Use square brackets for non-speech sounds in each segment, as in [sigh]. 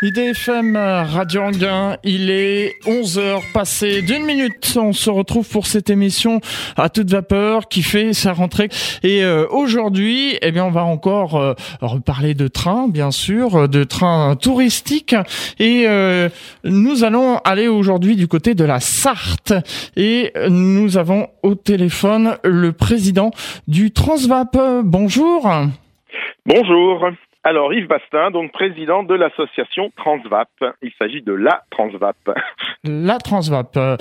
IDFM Radio Anguin, il est 11h passé d'une minute. On se retrouve pour cette émission à toute vapeur qui fait sa rentrée. Et euh, aujourd'hui, eh bien, on va encore euh, reparler de trains, bien sûr, de trains touristiques. Et euh, nous allons aller aujourd'hui du côté de la Sarthe. Et nous avons au téléphone le président du Transvap. Bonjour. Bonjour. Alors Yves Bastin, donc président de l'association Transvap. Il s'agit de la Transvap. [laughs] La Transvap. Euh,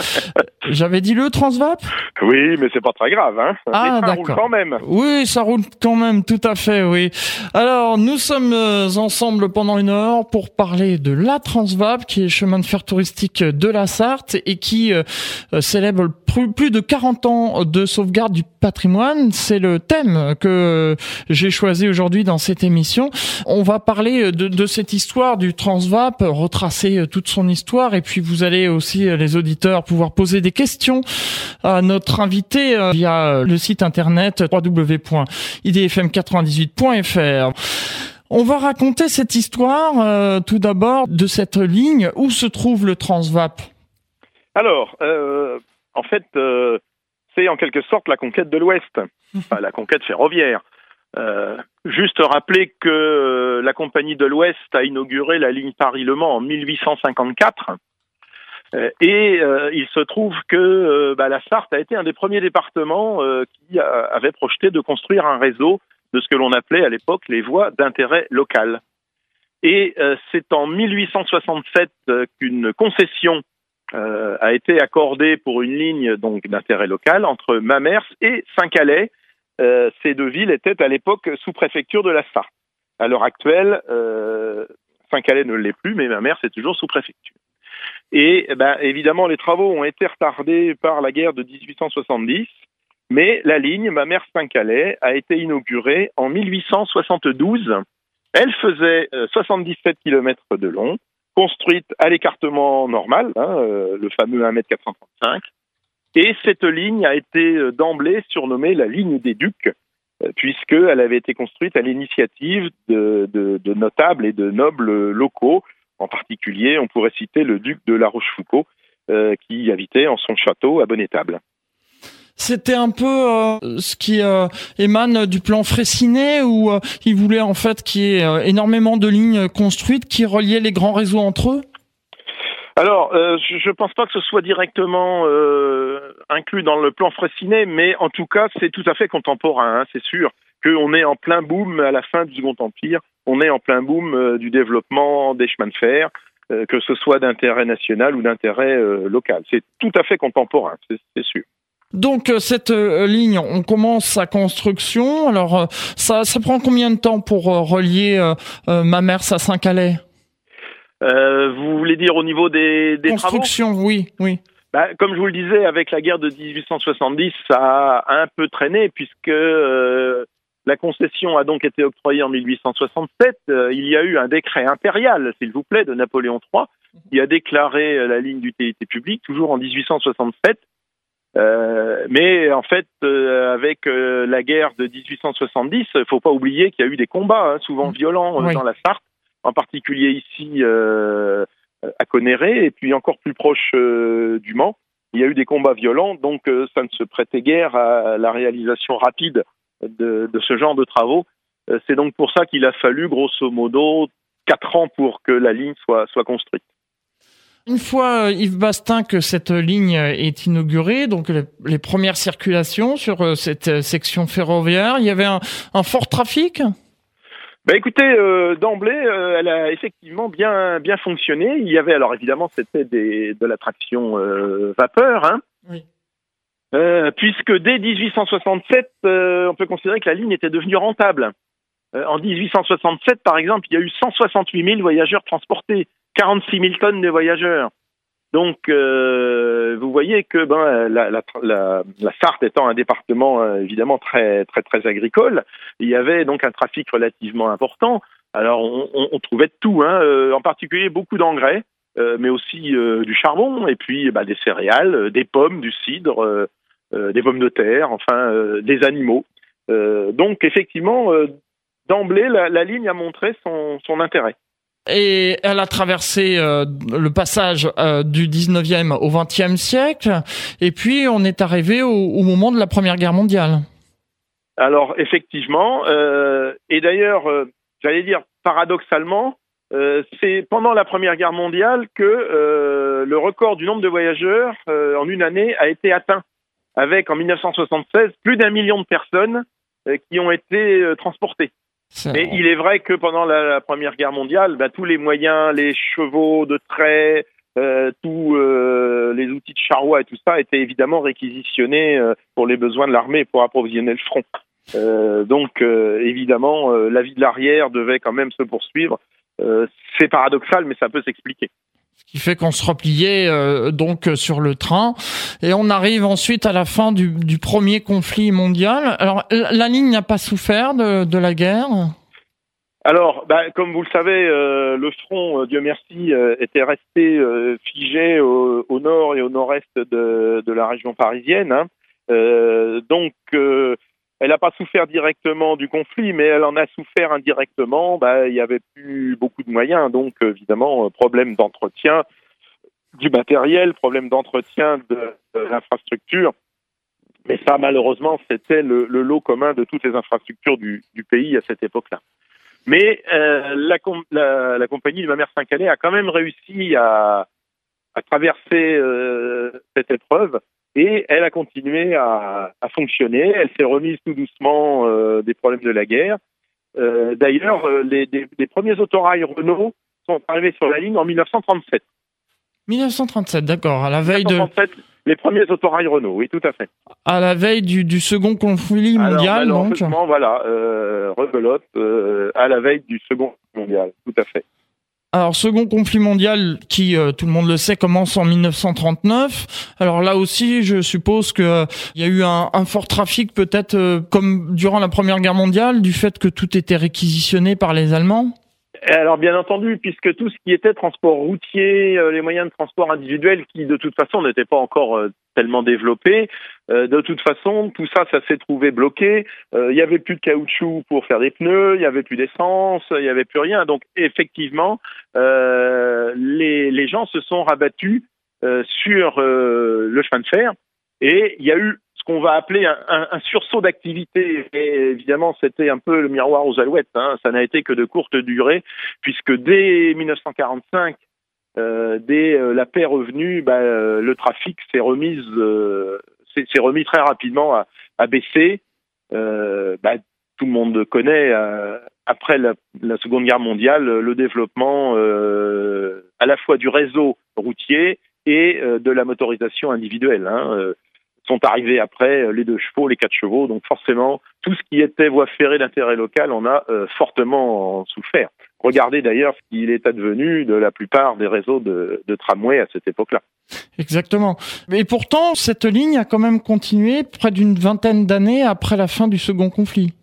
J'avais dit le Transvap? Oui, mais c'est pas très grave, hein. Ah, ça roule d'accord. quand même. Oui, ça roule quand même, tout à fait, oui. Alors, nous sommes euh, ensemble pendant une heure pour parler de la Transvap, qui est chemin de fer touristique de la Sarthe et qui euh, célèbre plus, de 40 ans de sauvegarde du patrimoine. C'est le thème que j'ai choisi aujourd'hui dans cette émission. On va parler de, de cette histoire du Transvap, retracer euh, toute son histoire, et puis vous allez aussi, euh, les auditeurs, pouvoir poser des questions à notre invité euh, via le site internet www.idfm98.fr. On va raconter cette histoire euh, tout d'abord de cette ligne où se trouve le Transvap? Alors, euh, en fait, euh, c'est en quelque sorte la conquête de l'Ouest, [laughs] enfin, la conquête ferroviaire. Euh, juste rappeler que euh, la Compagnie de l'Ouest a inauguré la ligne Paris-Le Mans en 1854. Euh, et euh, il se trouve que euh, bah, la Sarthe a été un des premiers départements qui avait projeté de construire un réseau de ce que l'on appelait à l'époque les voies d'intérêt local. Et c'est en 1867 euh, qu'une concession a été accordée pour une ligne donc d'intérêt local entre Mamers et Saint-Calais. Euh, ces deux villes étaient à l'époque sous-préfecture de la Sarthe. À l'heure actuelle, euh, Saint-Calais ne l'est plus, mais Mamers est toujours sous-préfecture. Et eh ben, évidemment, les travaux ont été retardés par la guerre de 1870, mais la ligne Mamers-Saint-Calais a été inaugurée en 1872. Elle faisait euh, 77 km de long, construite à l'écartement normal, hein, euh, le fameux 1m435. Et cette ligne a été euh, d'emblée surnommée la ligne des Ducs, euh, puisqu'elle avait été construite à l'initiative de, notables et de nobles locaux. En particulier, on pourrait citer le duc de La Rochefoucauld, euh, qui habitait en son château à Bonnetable. C'était un peu ce qui émane du plan Fraissinet où il voulait en fait qu'il y ait énormément de lignes construites qui reliaient les grands réseaux entre eux? Alors, euh, je ne pense pas que ce soit directement euh, inclus dans le plan Fraissinet, mais en tout cas, c'est tout à fait contemporain, hein, c'est sûr qu'on est en plein boom à la fin du Second Empire, on est en plein boom euh, du développement des chemins de fer, euh, que ce soit d'intérêt national ou d'intérêt euh, local. C'est tout à fait contemporain, c'est sûr. Donc cette ligne, on commence sa construction. Alors ça, prend combien de temps pour euh, relier Mamers à Saint-Calais? Euh, vous voulez dire au niveau des, des travaux Construction, oui, oui. Bah, comme je vous le disais, avec la guerre de 1870, ça a un peu traîné puisque euh, la concession a donc été octroyée en 1867. Euh, il y a eu un décret impérial, s'il vous plaît, de Napoléon III, qui a déclaré euh, la ligne d'utilité publique, toujours en 1867. Euh, mais en fait, euh, avec la guerre de 1870, il faut pas oublier qu'il y a eu des combats, hein, souvent violents, euh, Oui. dans la Sarthe, en particulier ici euh, à Conéré, et puis encore plus proche euh, du Mans. Il y a eu des combats violents, donc euh, ça ne se prêtait guère à la réalisation rapide de, ce genre de travaux. C'est donc pour ça qu'il a fallu, grosso modo, quatre ans pour que la ligne soit, construite. Une fois, Yves Bastin, que cette ligne est inaugurée, donc les, premières circulations sur cette section ferroviaire, il y avait un fort trafic? Bah écoutez, euh, d'emblée, euh, elle a effectivement bien bien fonctionné. Il y avait alors évidemment c'était des, de la traction euh, vapeur, hein, Oui. Puisque dès 1867, euh, on peut considérer que la ligne était devenue rentable. En 1867, par exemple, il y a eu 168 000 voyageurs transportés, 46 000 tonnes de voyageurs. Donc, euh, vous voyez que ben, la, la, la, la Sarthe étant un département euh, évidemment très très très agricole, il y avait donc un trafic relativement important. Alors, on, trouvait tout, hein, euh, en particulier beaucoup d'engrais, euh, mais aussi du charbon, et puis bah, des céréales, des pommes, du cidre, des pommes de terre, enfin des animaux. Donc, effectivement, d'emblée, la, la ligne a montré son, son intérêt. Et elle a traversé euh, le passage euh, du 19e au 20e siècle et puis on est arrivé au, moment de la Première Guerre mondiale. Alors effectivement, euh, et d'ailleurs, j'allais dire paradoxalement, c'est pendant la Première Guerre mondiale que le record du nombre de voyageurs en une année a été atteint, avec en 1976 plus d'un million de personnes qui ont été transportées. Mais il est vrai que pendant la, la Première Guerre mondiale, bah, tous les moyens, les chevaux de trait, euh, tous euh, les outils de charroi et tout ça étaient évidemment réquisitionnés euh, pour les besoins de l'armée pour approvisionner le front. Euh, donc euh, évidemment, euh, la vie de l'arrière devait quand même se poursuivre. Euh, c'est paradoxal, mais ça peut s'expliquer. Ce qui fait qu'on se repliait euh, donc sur le train et on arrive ensuite à la fin du, premier conflit mondial. Alors la, ligne n'a pas souffert de, la guerre? Alors, bah, comme vous le savez, euh, le front, euh, Dieu merci, euh, était resté euh, figé au, nord et au nord-est de, la région parisienne. Hein. Euh, donc, euh, elle n'a pas souffert directement du conflit, mais elle en a souffert indirectement. Bah, il y avait plus beaucoup de moyens, donc évidemment, problème d'entretien du matériel, problème d'entretien de, l'infrastructure. Mais ça, malheureusement, c'était le, lot commun de toutes les infrastructures du, pays à cette époque-là. Mais euh, la, compagnie de ma mère Saint-Calais a quand même réussi à, à traverser euh, cette épreuve et elle a continué à, à fonctionner. Elle s'est remise tout doucement euh, des problèmes de la guerre. Euh, d'ailleurs, euh, les, les, les, premiers autorails Renault sont arrivés sur la ligne en 1937. 1937, d'accord, à la veille 1937, de les premiers autorails Renault, oui, tout à fait. À la veille du, du second conflit mondial, Alors, donc. Voilà, euh, rebelote euh, à la veille du second mondial, tout à fait. Alors, second conflit mondial qui, euh, tout le monde le sait, commence en 1939. Alors là aussi, je suppose qu'il euh, y a eu un, fort trafic, peut-être euh, comme durant la Première Guerre mondiale, du fait que tout était réquisitionné par les Allemands. Alors bien entendu, puisque tout ce qui était transport routier, euh, les moyens de transport individuels qui de toute façon n'étaient pas encore euh, tellement développés, euh, de toute façon tout ça, ça s'est trouvé bloqué. Il y avait plus de caoutchouc pour faire des pneus, il y avait plus d'essence, il y avait plus rien. Donc effectivement, les, les gens se sont rabattus sur le chemin de fer et il y a eu qu'on va appeler un, un, sursaut d'activité. Et évidemment, c'était un peu le miroir aux alouettes. Hein. Ça n'a été que de courte durée, puisque dès 1945, euh, dès euh, la paix revenue, bah, euh, le trafic s'est remis, s'est remis très rapidement à, baisser. Bah, tout le monde connaît, après la, la, Seconde Guerre mondiale, le développement à la fois du réseau routier et de la motorisation individuelle. Hein sont arrivés après euh, les deux chevaux, les quatre chevaux. Donc forcément, tout ce qui était voie ferrée d'intérêt local, on a euh, fortement souffert. Regardez d'ailleurs ce qu'il est advenu de la plupart des réseaux de, de tramway à cette époque-là. Exactement. Mais pourtant, cette ligne a quand même continué près d'une vingtaine d'années après la fin du second conflit.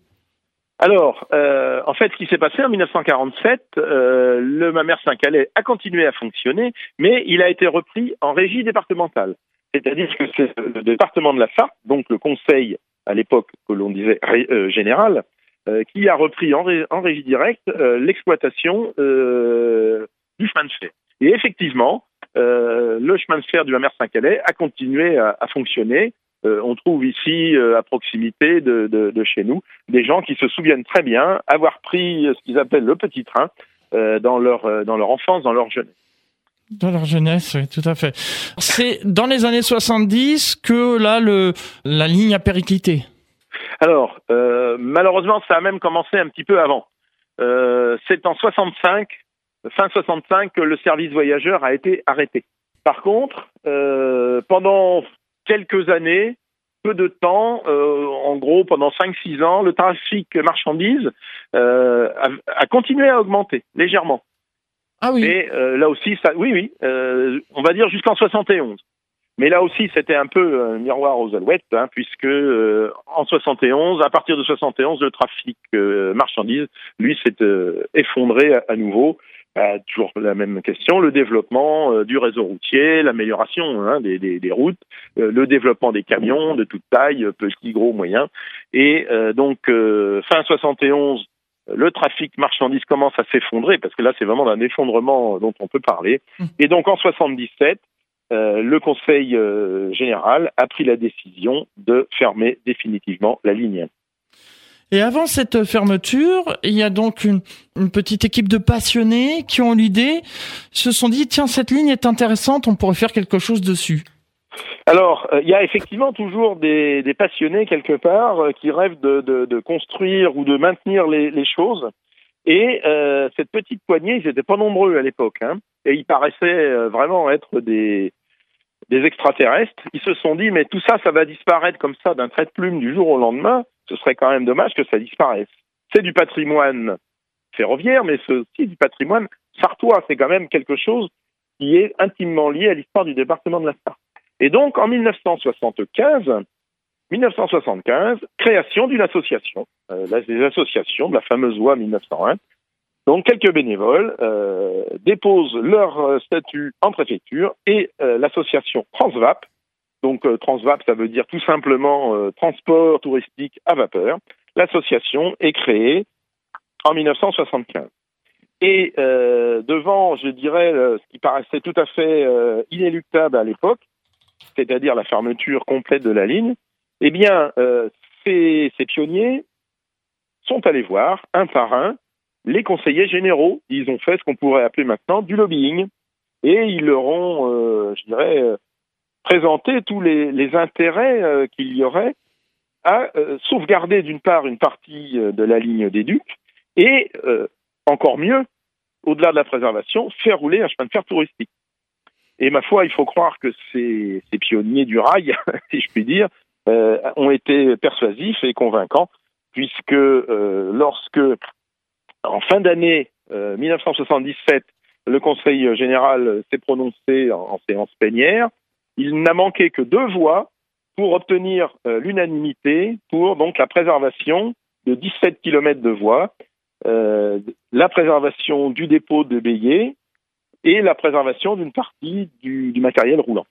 Alors, euh, en fait, ce qui s'est passé en 1947, euh, le Mamère Saint-Calais a continué à fonctionner, mais il a été repris en régie départementale. C'est-à-dire que c'est le département de la Sarthe, donc le conseil à l'époque que l'on disait euh, général, euh, qui a repris en, ré, en régie directe euh, l'exploitation euh, du chemin de fer. Et effectivement, euh, le chemin de fer du Hammer Saint-Calais a continué à, à fonctionner. on trouve ici, à proximité de, de, de, chez nous, des gens qui se souviennent très bien avoir pris ce qu'ils appellent le petit train dans, leur, dans leur enfance, dans leur jeunesse. Dans leur jeunesse, oui, tout à fait. C'est dans les années 70 que là, le, la ligne a périclité. Alors, euh, malheureusement, ça a même commencé un petit peu avant. Euh, C'est en 65, fin 65, que le service voyageur a été arrêté. Par contre, euh, pendant quelques années, peu de temps, en gros pendant 5-6 ans, le trafic marchandises a continué à augmenter légèrement. Ah oui. Euh, là aussi, ça, oui, oui, euh, on va dire jusqu'en 71. Mais là aussi, c'était un peu un miroir aux alouettes, hein, puisque euh, en 71, à partir de 71, le trafic euh, marchandises, lui, s'est euh, effondré à, nouveau. Euh, toujours la même question, le développement euh, du réseau routier, l'amélioration hein, des, des, des, routes, euh, le développement des camions de toute taille, petits, gros, moyens. Et donc, fin 71, le trafic marchandises commence à s'effondrer, parce que là, c'est vraiment d'un effondrement dont on peut parler. Mmh. Et donc, en 77, euh, le Conseil euh, général a pris la décision de fermer définitivement la ligne. Et avant cette fermeture, il y a donc une, une petite équipe de passionnés qui ont l'idée, se sont dit, tiens, cette ligne est intéressante, on pourrait faire quelque chose dessus. Alors, euh, il y a effectivement toujours des, passionnés quelque part euh, qui rêvent de, construire ou de maintenir les, choses. Et euh, cette petite poignée, ils n'étaient pas nombreux à l'époque, hein, et ils paraissaient vraiment être des, des extraterrestres. Ils se sont dit, mais tout ça, ça va disparaître comme ça d'un trait de plume du jour au lendemain. Ce serait quand même dommage que ça disparaisse. C'est du patrimoine ferroviaire, mais c'est aussi du patrimoine sartois. C'est quand même quelque chose qui est intimement lié à l'histoire du département de la Sarthe. Et donc, en 1975, 1975, création d'une association, euh, des associations de la fameuse loi 1901. Donc, quelques bénévoles euh, déposent leur euh, statut en préfecture et euh, l'association Transvap, donc euh, Transvap, ça veut dire tout simplement euh, transport touristique à vapeur. L'association est créée en 1975. Et devant, je dirais, ce qui paraissait tout à fait inéluctable à l'époque, c'est-à-dire la fermeture complète de la ligne, eh bien, euh, ces, pionniers sont allés voir un par un les conseillers généraux. Ils ont fait ce qu'on pourrait appeler maintenant du lobbying. Et ils leur ont, euh, je dirais, euh, présenté tous les, intérêts qu'il y aurait à sauvegarder d'une part une partie de la ligne des Ducs et, encore mieux, au-delà de la préservation, faire rouler un chemin de fer touristique. Et ma foi, il faut croire que ces, ces pionniers du rail, [laughs] si je puis dire, euh, ont été persuasifs et convaincants, puisque euh, lorsque, en fin d'année euh, 1977, le Conseil général s'est prononcé en, séance plénière, il n'a manqué que deux voix pour obtenir euh, l'unanimité pour donc la préservation de 17 kilomètres de voies, euh, la préservation du dépôt de Bélier et la préservation d'une partie du, matériel roulant.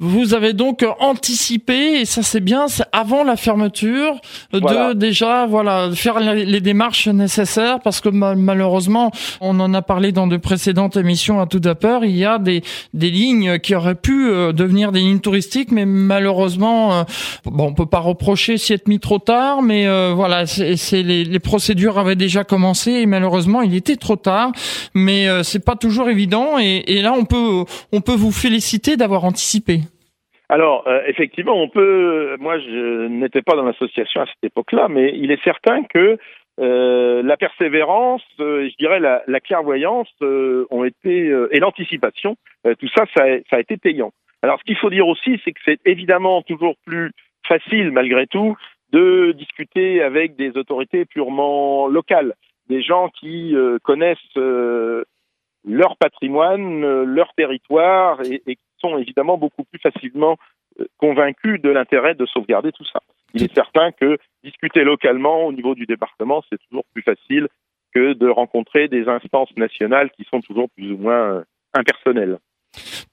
Vous avez donc anticipé, et ça c'est bien, c'est avant la fermeture, Voilà. de déjà voilà faire les démarches nécessaires, parce que ma- malheureusement, on en a parlé dans de précédentes émissions à tout vapeur, il y a des, des lignes qui auraient pu euh, devenir des lignes touristiques, mais malheureusement, euh, bon, on peut pas reprocher s'y être mis trop tard, mais euh, voilà, c'est c'est les, les procédures avaient déjà commencé, et malheureusement, il était trop tard, mais euh, c'est pas toujours évident, et, et là, on peut on peut vous féliciter d'avoir anticipé. Alors, euh, effectivement, on peut. Moi, je n'étais pas dans l'association à cette époque-là, mais il est certain que euh, la persévérance, euh, je dirais la, la clairvoyance, euh, ont été et l'anticipation, tout ça, ça a, ça a été payant. Alors, ce qu'il faut dire aussi, c'est que c'est évidemment toujours plus facile, malgré tout, de discuter avec des autorités purement locales, des gens qui connaissent leur patrimoine, leur territoire et, et évidemment beaucoup plus facilement euh, convaincus de l'intérêt de sauvegarder tout ça. Il est certain que discuter localement au niveau du département, c'est toujours plus facile que de rencontrer des instances nationales qui sont toujours plus ou moins euh, impersonnelles.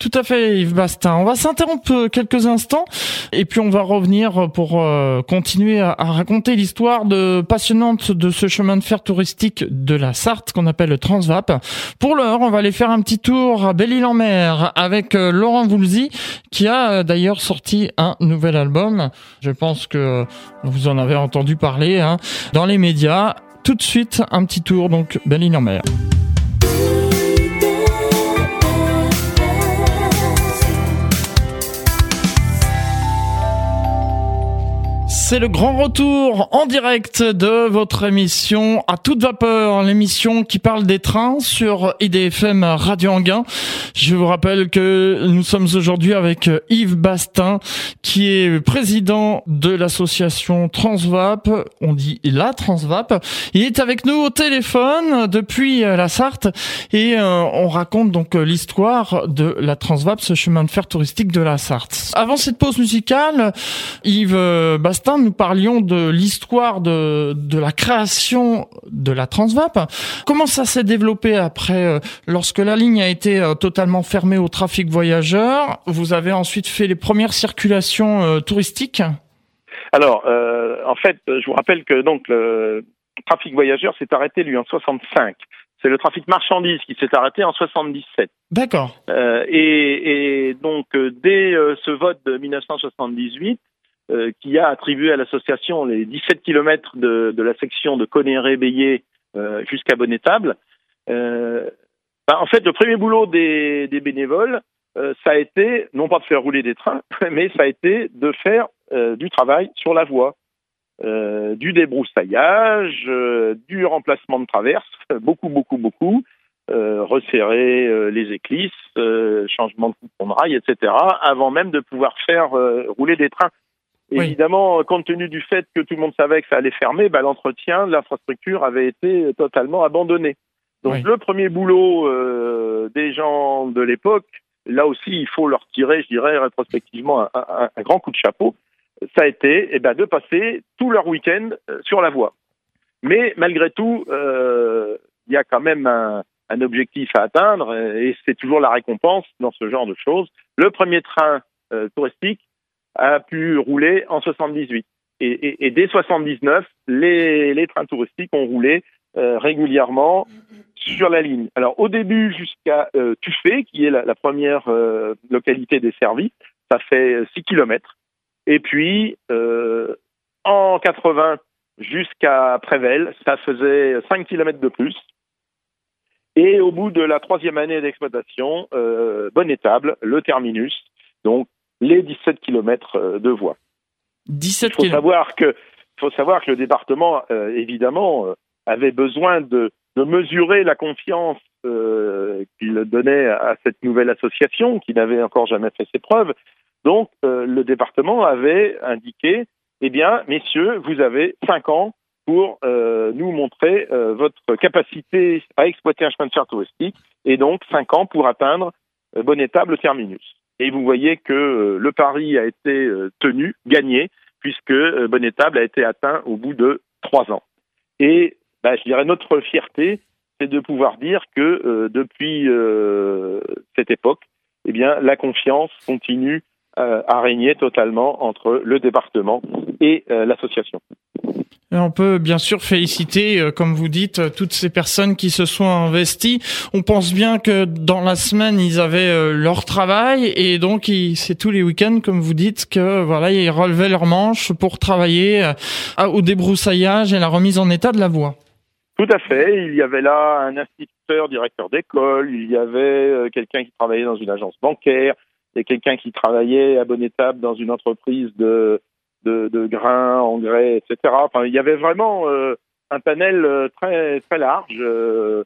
Tout à fait, Yves Bastin. On va s'interrompre quelques instants et puis on va revenir pour euh, continuer à, raconter l'histoire de passionnante de ce chemin de fer touristique de la Sarthe qu'on appelle le Transvap. Pour l'heure, on va aller faire un petit tour à Belle-Île-en-Mer avec euh, Laurent Voulzy qui a euh, d'ailleurs sorti un nouvel album. Je pense que vous en avez entendu parler hein, dans les médias. Tout de suite, un petit tour donc Belle-Île-en-Mer. C'est le grand retour en direct de votre émission à toute vapeur, l'émission qui parle des trains sur IDFM Radio Anguin. Je vous rappelle que nous sommes aujourd'hui avec Yves Bastin, qui est président de l'association Transvap. On dit la Transvap. Il est avec nous au téléphone depuis la Sarthe et euh, on raconte donc l'histoire de la Transvap, ce chemin de fer touristique de la Sarthe. Avant cette pause musicale, Yves Bastin, nous parlions de l'histoire de, de la création de la Transvap. Comment ça s'est développé après, euh, lorsque la ligne a été euh, totalement fermée au trafic voyageur Vous avez ensuite fait les premières circulations euh, touristiques? Alors, euh, en fait, je vous rappelle que donc le- trafic voyageurs s'est arrêté lui en 65. C'est le trafic marchandises qui s'est arrêté en 77. D'accord. Euh, et, et, donc dès euh, ce vote de 1978, euh, qui a attribué à l'association les 17 kilomètres de, la section de Conéré-Bélier jusqu'à Bonnetable, bah, en fait le premier boulot des, bénévoles, ça a été non pas de faire rouler des trains, [laughs] mais ça a été de faire du travail sur la voie. Euh, du débroussaillage, euh, du remplacement de traverse, [laughs] beaucoup, beaucoup, beaucoup, euh, resserrer euh, les éclisses, changement de coupon de rail, etc., avant même de pouvoir faire rouler des trains. Oui. Évidemment, compte tenu du fait que tout le monde savait que ça allait fermer, bah, l'entretien de l'infrastructure avait été totalement abandonné. Donc oui. le premier boulot des gens de l'époque, là aussi, il faut leur tirer, je dirais, rétrospectivement un, un, un grand coup de chapeau ça a été eh ben, de passer tout leur week-end euh, sur la voie. Mais malgré tout, euh, il y a quand même un, un objectif à atteindre et c'est toujours la récompense dans ce genre de choses. Le premier train euh, touristique a pu rouler en 78 et, dès 79, les, trains touristiques ont roulé euh, régulièrement sur la ligne. Alors au début jusqu'à euh, Tuffet, qui est la, première euh, localité desservie, ça fait 6 kilomètres. Et puis, euh, en 80 jusqu'à Prével, ça faisait 5 km de plus. Et au bout de la troisième année d'exploitation, euh, Bonnetable, le terminus, donc les 17 km de voie. 17 Il faut savoir que, faut savoir que le département, euh, évidemment, euh, avait besoin de, de, mesurer la confiance euh, qu'il donnait à cette nouvelle association, qui n'avait encore jamais fait ses preuves, donc, euh, le département avait indiqué, eh bien, messieurs, vous avez cinq ans pour euh, nous montrer euh, votre capacité à exploiter un chemin de fer touristique, et donc cinq ans pour atteindre euh, Bonnetable terminus. Et vous voyez que euh, le pari a été euh, tenu, gagné, puisque Bonnetable a été atteint au bout de trois ans. Et bah, je dirais notre fierté, c'est de pouvoir dire que depuis cette époque, eh bien, la confiance continue euh, a régné totalement entre le département et euh, l'association. On peut bien sûr féliciter, euh, comme vous dites, toutes ces personnes qui se sont investies. On pense bien que dans la semaine, ils avaient leur travail et donc c'est tous les week-ends, comme vous dites, que voilà, ils relevaient leurs manches pour travailler au débroussaillage et la remise en état de la voie. Tout à fait. Il y avait là un instituteur, directeur d'école, il y avait quelqu'un qui travaillait dans une agence bancaire, et quelqu'un qui travaillait à bonne étape dans une entreprise de, de, grains, engrais, etc. Enfin, il y avait vraiment euh, un panel euh, très très large. Euh,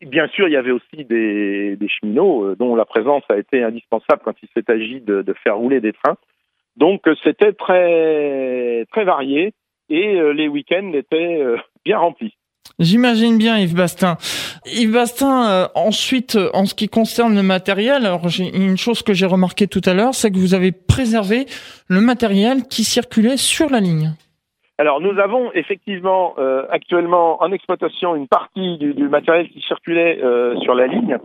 bien sûr, il y avait aussi des, cheminots dont la présence a été indispensable quand il s'est agi de, de, faire rouler des trains. Donc, c'était très très varié et les week-ends étaient bien remplis. J'imagine bien Yves Bastin. Yves Bastin, euh, ensuite, euh, en ce qui concerne le matériel, alors j'ai une chose que j'ai remarqué tout à l'heure, c'est que vous avez préservé le matériel qui circulait sur la ligne. Alors nous avons effectivement euh, actuellement en exploitation une partie du, matériel qui circulait sur la ligne.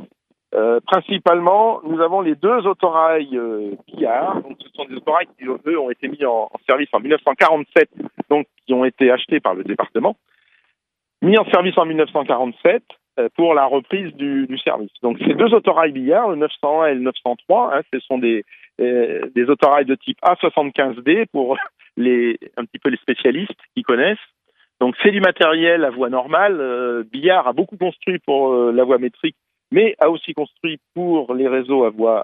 Principalement, nous avons les deux autorails Billard. Donc, ce sont des autorails qui, eux, ont été mis en, service en 1947, donc qui ont été achetés par le département mis en service en 1947 euh, pour la reprise du, du, service. Donc ces deux autorails Billard, le 901 et le 903, hein, ce sont des, euh, des autorails de type A75D pour [laughs] les, un petit peu les spécialistes qui connaissent. Donc c'est du matériel à voie normale. Euh, Billard a beaucoup construit pour euh, la voie métrique, mais a aussi construit pour les réseaux à voie,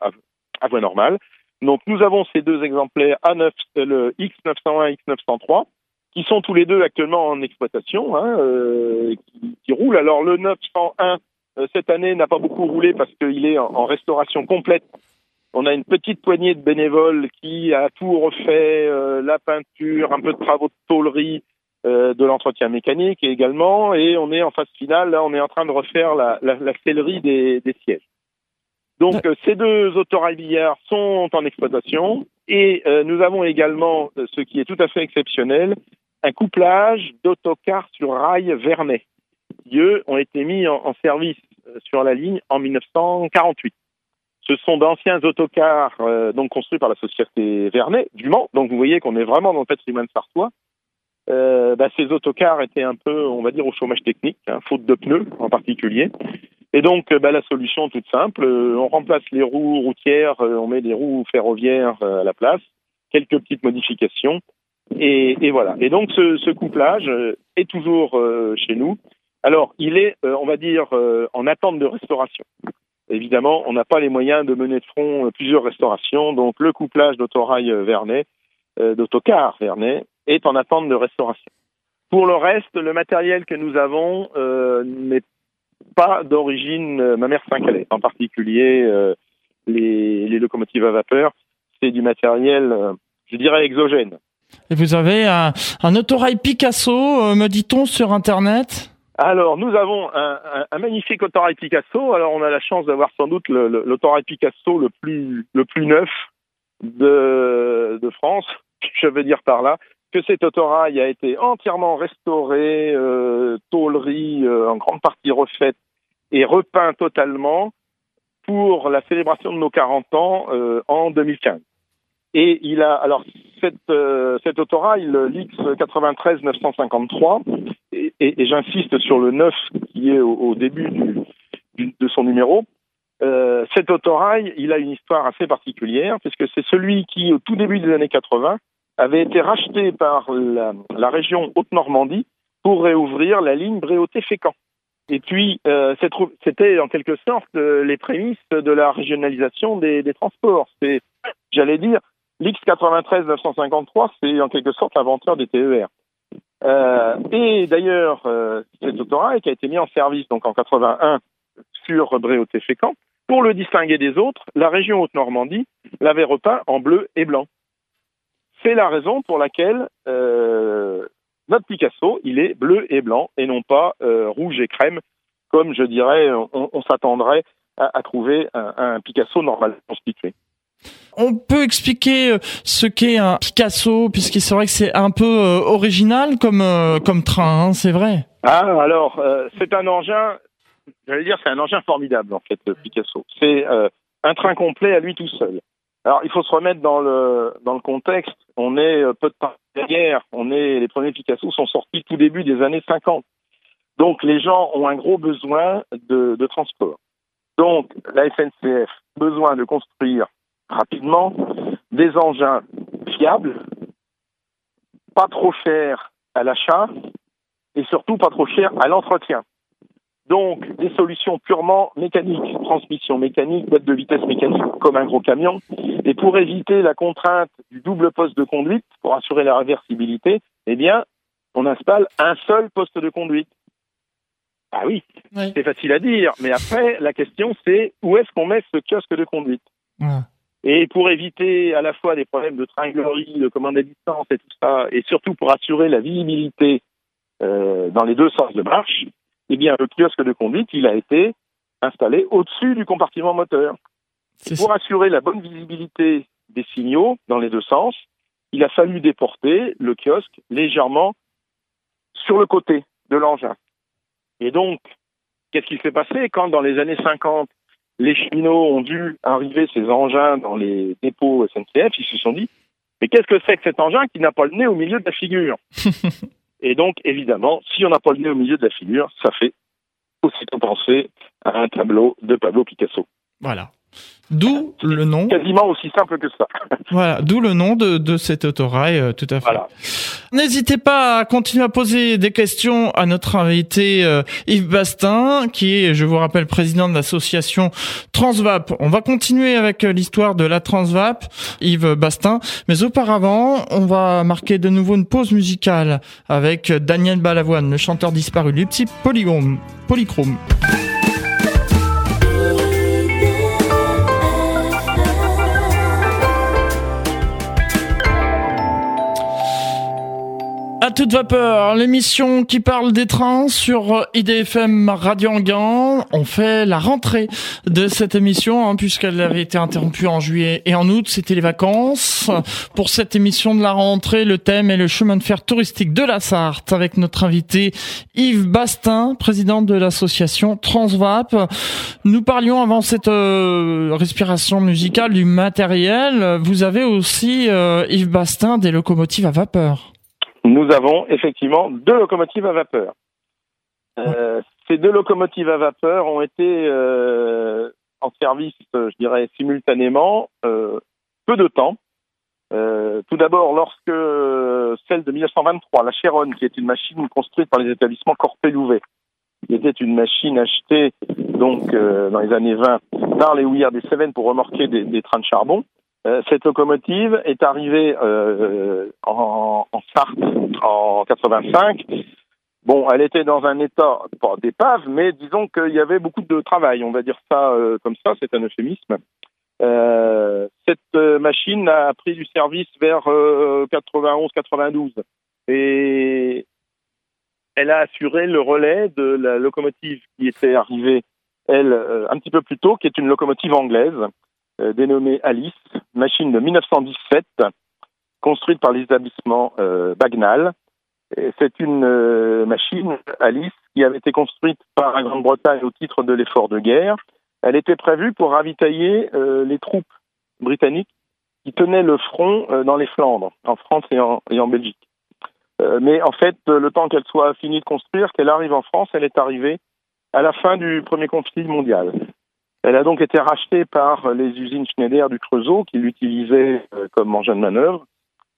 à, voie normale. Donc nous avons ces deux exemplaires A9, le X901 et X903 qui sont tous les deux actuellement en exploitation, hein, euh, qui, qui, roulent. Alors le 901 euh, cette année n'a pas beaucoup roulé parce qu'il est en, en, restauration complète. On a une petite poignée de bénévoles qui a tout refait, euh, la peinture, un peu de travaux de tôlerie, euh, de l'entretien mécanique également, et on est en phase finale. Là, on est en train de refaire la, la, la sellerie des, des, sièges. Donc ces deux autorails billards sont en exploitation. Et euh, nous avons également, ce qui est tout à fait exceptionnel, un couplage d'autocars sur rail Vernet, qui eux ont été mis en, service euh, sur la ligne en 1948. Ce sont d'anciens autocars euh, donc construits par la société Vernet du Mans. Donc vous voyez qu'on est vraiment dans le patrimoine sartois. euh, bah, ces autocars étaient un peu, on va dire, au chômage technique, hein, faute de pneus en particulier. Et donc, bah, la solution toute simple, on remplace les roues routières, on met des roues ferroviaires à la place, quelques petites modifications, et, et voilà. Et donc, ce, ce couplage est toujours chez nous. Alors, il est, on va dire, en attente de restauration. Évidemment, on n'a pas les moyens de mener de front euh, plusieurs restaurations, donc le couplage d'autorail euh, Vernet, euh, d'autocar Vernet, est en attente de restauration. Pour le reste, le matériel que nous avons n'est pas d'origine mamère Saint-Calais, en particulier les, les, locomotives à vapeur. C'est du matériel, je dirais, exogène. Et vous avez un, autorail Picasso, me dit-on, sur Internet alors, nous avons un, magnifique autorail Picasso. Alors, on a la chance d'avoir sans doute l'autorail Picasso le plus, le plus neuf de, de France. [laughs] Je veux dire par là que cet autorail a été entièrement restauré, euh, tôlerie euh, en grande partie refaite et repeint totalement pour la célébration de nos 40 ans euh, en 2015. Et il a alors euh, cet autorail, l'X 93 953, et, j'insiste sur le 9 qui est au, début de son numéro. Euh, cet autorail, il a une histoire assez particulière puisque c'est celui qui, au tout début des années 80, avait été racheté par la, région Haute-Normandie pour réouvrir la ligne Bréauté-Fécamp. Et puis, euh, c'était en quelque sorte les prémices de la régionalisation des, des transports. C'est, j'allais dire, L'X93 953, c'est en quelque sorte l'inventeur des TER. Euh, et d'ailleurs, euh, cet autorail qui a été mis en service donc en 81 sur Bréauté-Fécamp, pour le distinguer des autres, la région Haute-Normandie l'avait repeint en bleu et blanc. C'est la raison pour laquelle euh, notre Picasso, il est bleu et blanc et non pas euh, rouge et crème, comme je dirais, on, s'attendrait à, trouver un, un Picasso normalement constitué. On peut expliquer euh, ce qu'est un Picasso, puisque c'est vrai que c'est un peu euh, original comme euh, comme train, hein, c'est vrai. Ah, alors c'est un engin, j'allais dire c'est un engin formidable en fait, Picasso. C'est un train complet à lui tout seul. Alors il faut se remettre dans le dans le contexte. On est peu de temps derrière. On est les premiers Picasso sont sortis tout début des années 50. Donc les gens ont un gros besoin de, de transport. Donc la SNCF besoin de construire rapidement des engins fiables, pas trop chers à l'achat et surtout pas trop chers à l'entretien. Donc des solutions purement mécaniques, transmission mécanique, boîte de vitesse mécanique comme un gros camion. Et pour éviter la contrainte du double poste de conduite, pour assurer la réversibilité, eh bien, on installe un seul poste de conduite. Ah oui, c'est facile à dire, mais après, la question c'est où est-ce qu'on met ce kiosque de conduite? Et pour éviter à la fois des problèmes de tringlerie, de commande à distance et tout ça, et surtout pour assurer la visibilité euh, dans les deux sens de marche, eh bien, le kiosque de conduite, il a été installé au-dessus du compartiment moteur. Pour assurer la bonne visibilité des signaux dans les deux sens, il a fallu déporter le kiosque légèrement sur le côté de l'engin. Et donc, qu'est-ce qui s'est passé? Quand dans les années 50, les cheminots ont dû arriver ces engins dans les dépôts SNCF, ils se sont dit, mais qu'est-ce que c'est que cet engin qui n'a pas le nez au milieu de la figure? [laughs] Et donc, évidemment, si on n'a pas le nez au milieu de la figure, ça fait aussitôt penser à un tableau de Pablo Picasso. Voilà. D'où le nom. Quasiment aussi simple que ça. [laughs] Voilà, d'où le nom de, de cet autorail, euh, tout à fait. Voilà. N'hésitez pas à continuer à poser des questions à notre invité euh, Yves Bastin, qui est, je vous rappelle, président de l'association Transvap. On va continuer avec euh, l'histoire de la Transvap, Yves Bastin. Mais auparavant, on va marquer de nouveau une pause musicale avec Daniel Balavoine, le chanteur disparu, le petit polygone, polychrome. Toute vapeur, l'émission qui parle des trains sur IDFM Radio Anguin. On fait la rentrée de cette émission hein, puisqu'elle avait été interrompue en juillet et en août, c'était les vacances. Pour cette émission de la rentrée, le thème est le chemin de fer touristique de la Sarthe avec notre invité Yves Bastin, président de l'association Transvap. Nous parlions avant cette euh, respiration musicale du matériel. Vous avez aussi, euh, Yves Bastin, des locomotives à vapeur. Nous avons effectivement deux locomotives à vapeur. Euh, ces deux locomotives à vapeur ont été euh, en service, je dirais, simultanément, euh, peu de temps. Euh, tout d'abord, lorsque celle de 1923, la Chéronne, qui est une machine construite par les établissements Corpé-Louvet, qui était une machine achetée donc euh, dans les années 20 par les houillères des Cévennes pour remorquer des, des trains de charbon. Euh, cette locomotive est arrivée euh, en, en Sarthe en 85 Bon, elle était dans un état, d'épave, mais disons qu'il y avait beaucoup de travail, on va dire ça euh, comme ça, c'est un euphémisme. Euh, cette machine a pris du service vers 91-92 et elle a assuré le relais de la locomotive qui était arrivée, elle, un petit peu plus tôt, qui est une locomotive anglaise dénommée Alice, machine de 1917, construite par l'établissement Bagnal c'est une euh, machine, Alice, qui avait été construite par la Grande-Bretagne au titre de l'effort de guerre. Elle était prévue pour ravitailler euh, les troupes britanniques qui tenaient le front euh, dans les Flandres, en France et en, et en Belgique. mais en fait, le temps qu'elle soit finie de construire, qu'elle arrive en France, elle est arrivée à la fin du premier conflit mondial. Elle a donc été rachetée par les usines Schneider du Creusot qui l'utilisaient comme engin de manœuvre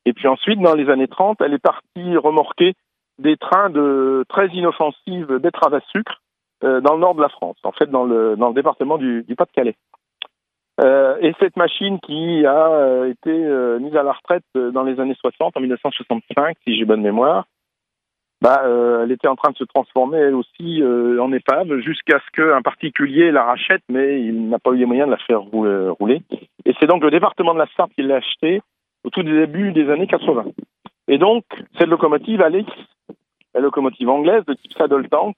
et puis ensuite, dans les années 30, elle est partie remorquer des trains de très inoffensives betteraves à sucre euh, dans le nord de la France, en fait dans le, dans le département du, du Pas-de-Calais. Euh, et cette machine qui a euh, été euh, mise à la retraite euh, dans les années 60, en 1965, si j'ai bonne mémoire, bah, elle était en train de se transformer elle aussi en épave jusqu'à ce qu'un particulier la rachète, mais il n'a pas eu les moyens de la faire rouler. Et c'est donc le département de la Sarthe qui l'a achetée au tout début des années 80. Et donc, cette locomotive, Alex, la locomotive anglaise de type saddle tank,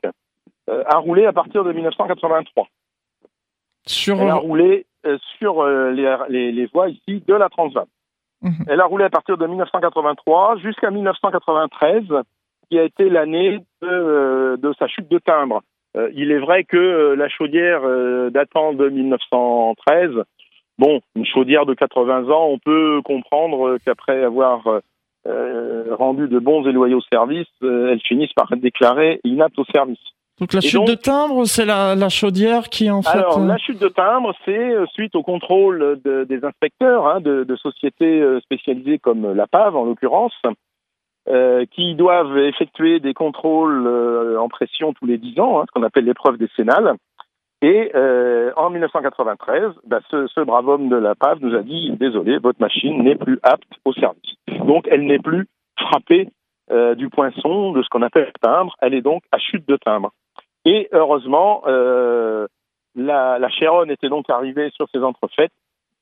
euh, a roulé à partir de 1983. Sur... Elle a roulé euh, sur euh, les, les, les, voies ici de la Transvaal. Mmh. Elle a roulé à partir de 1983 jusqu'à 1993, qui a été l'année de, euh, de, sa chute de timbre. Euh, il est vrai que la chaudière datant de 1913 Bon, une chaudière de 80 ans, on peut comprendre qu'après avoir euh, rendu de bons et loyaux services, euh, elle finisse par être déclarée inapte au service. Donc la chute donc, de timbre, c'est la, la, chaudière qui en fait. Alors la chute de timbre, c'est euh, suite au contrôle de, des inspecteurs hein, de, de, sociétés euh, spécialisées comme la PAV en l'occurrence, euh, qui doivent effectuer des contrôles euh, en pression tous les 10 ans, hein, ce qu'on appelle l'épreuve décennale. Et euh, en 1993, bah, ce, ce, brave homme de la PAV nous a dit désolé, votre machine n'est plus apte au service. Donc elle n'est plus frappée euh, du poinçon, de ce qu'on appelle timbre. Elle est donc à chute de timbre. Et heureusement, euh, la, la était donc arrivée sur ces entrefaites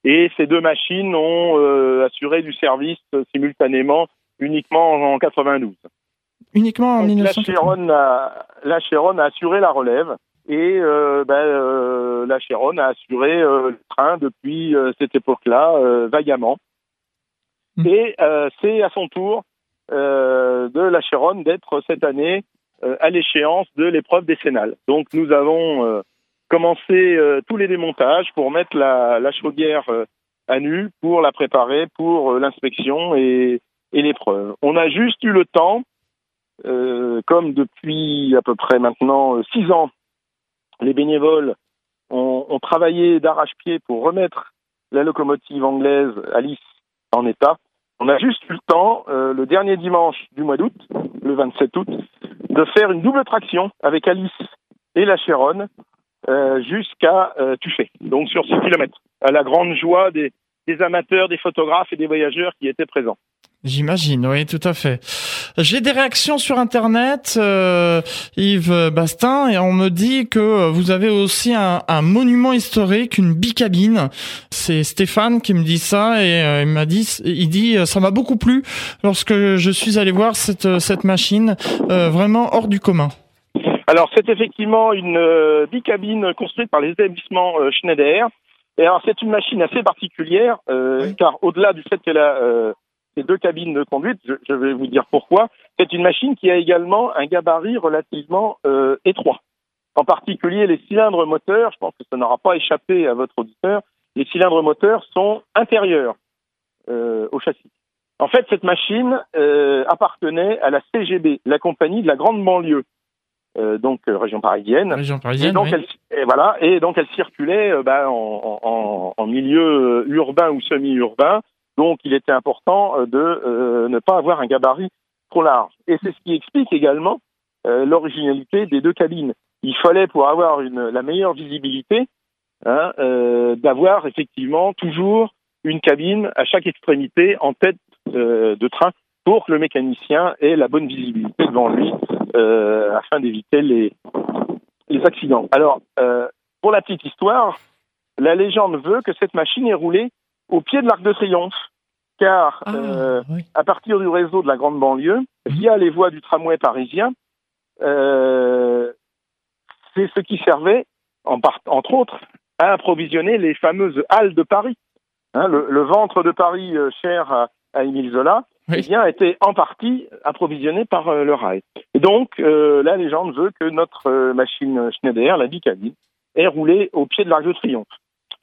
et ces deux machines ont euh, assuré du service simultanément uniquement en, en 92. Uniquement en 1992. La la Chéronne a assuré la relève et euh, ben, euh, la Chéronne a assuré euh, le train depuis cette époque-là vaillamment. Mmh. Et c'est à son tour de la Chéronne d'être cette année à l'échéance de l'épreuve décennale. Donc nous avons commencé tous les démontages pour mettre la, la chaudière à nu, pour la préparer pour l'inspection et, et l'épreuve. On a juste eu le temps, comme depuis à peu près maintenant six ans, les bénévoles ont, ont travaillé d'arrache-pied pour remettre la locomotive anglaise Alice en état. On a juste eu le temps, euh, le dernier dimanche du mois d'août, le 27 août, de faire une double traction avec Alice et la Chéronne euh, jusqu'à euh, Tuffet, donc sur 6 km, à la grande joie des, des amateurs, des photographes et des voyageurs qui étaient présents. J'imagine, oui, tout à fait. J'ai des réactions sur Internet, euh, Yves Bastin, et on me dit que vous avez aussi un, un monument historique, une bicabine. C'est Stéphane qui me dit ça, et euh, il m'a dit, il dit, ça m'a beaucoup plu lorsque je suis allé voir cette cette machine, euh, vraiment hors du commun. Alors, c'est effectivement une euh, bicabine construite par les établissements euh, Schneider. Et alors, c'est une machine assez particulière, euh, oui. car au-delà du fait qu'elle a ces deux cabines de conduite, je, je, vais vous dire pourquoi. C'est une machine qui a également un gabarit relativement euh, étroit. En particulier, les cylindres moteurs, je pense que ça n'aura pas échappé à votre auditeur, les cylindres moteurs sont intérieurs euh, au châssis. En fait, cette machine euh, appartenait à la CGB, la compagnie de la grande banlieue, euh, donc euh, région parisienne. Région parisienne. Et donc, oui. elle, et voilà, et donc elle circulait euh, bah, en, en, en milieu urbain ou semi-urbain. Donc, il était important euh, de euh, ne pas avoir un gabarit trop large. Et c'est ce qui explique également euh, l'originalité des deux cabines. Il fallait, pour avoir une, la meilleure visibilité, hein, d'avoir effectivement toujours une cabine à chaque extrémité en tête de train pour que le mécanicien ait la bonne visibilité devant lui euh, afin d'éviter les, les accidents. Alors, euh, pour la petite histoire, la légende veut que cette machine est roulée au pied de l'Arc de Triomphe, car Ah, euh, oui. à partir du réseau de la grande banlieue, Mhm. via les voies du tramway parisien, euh, c'est ce qui servait, en part, entre autres, à approvisionner les fameuses halles de Paris. Hein, le, le ventre de Paris euh, cher à, à Émile Zola, Oui. eh bien, était en partie approvisionné par euh, le rail. Et donc, euh, la légende veut que notre machine Schneider, la bicabine, est roulée au pied de l'Arc de Triomphe.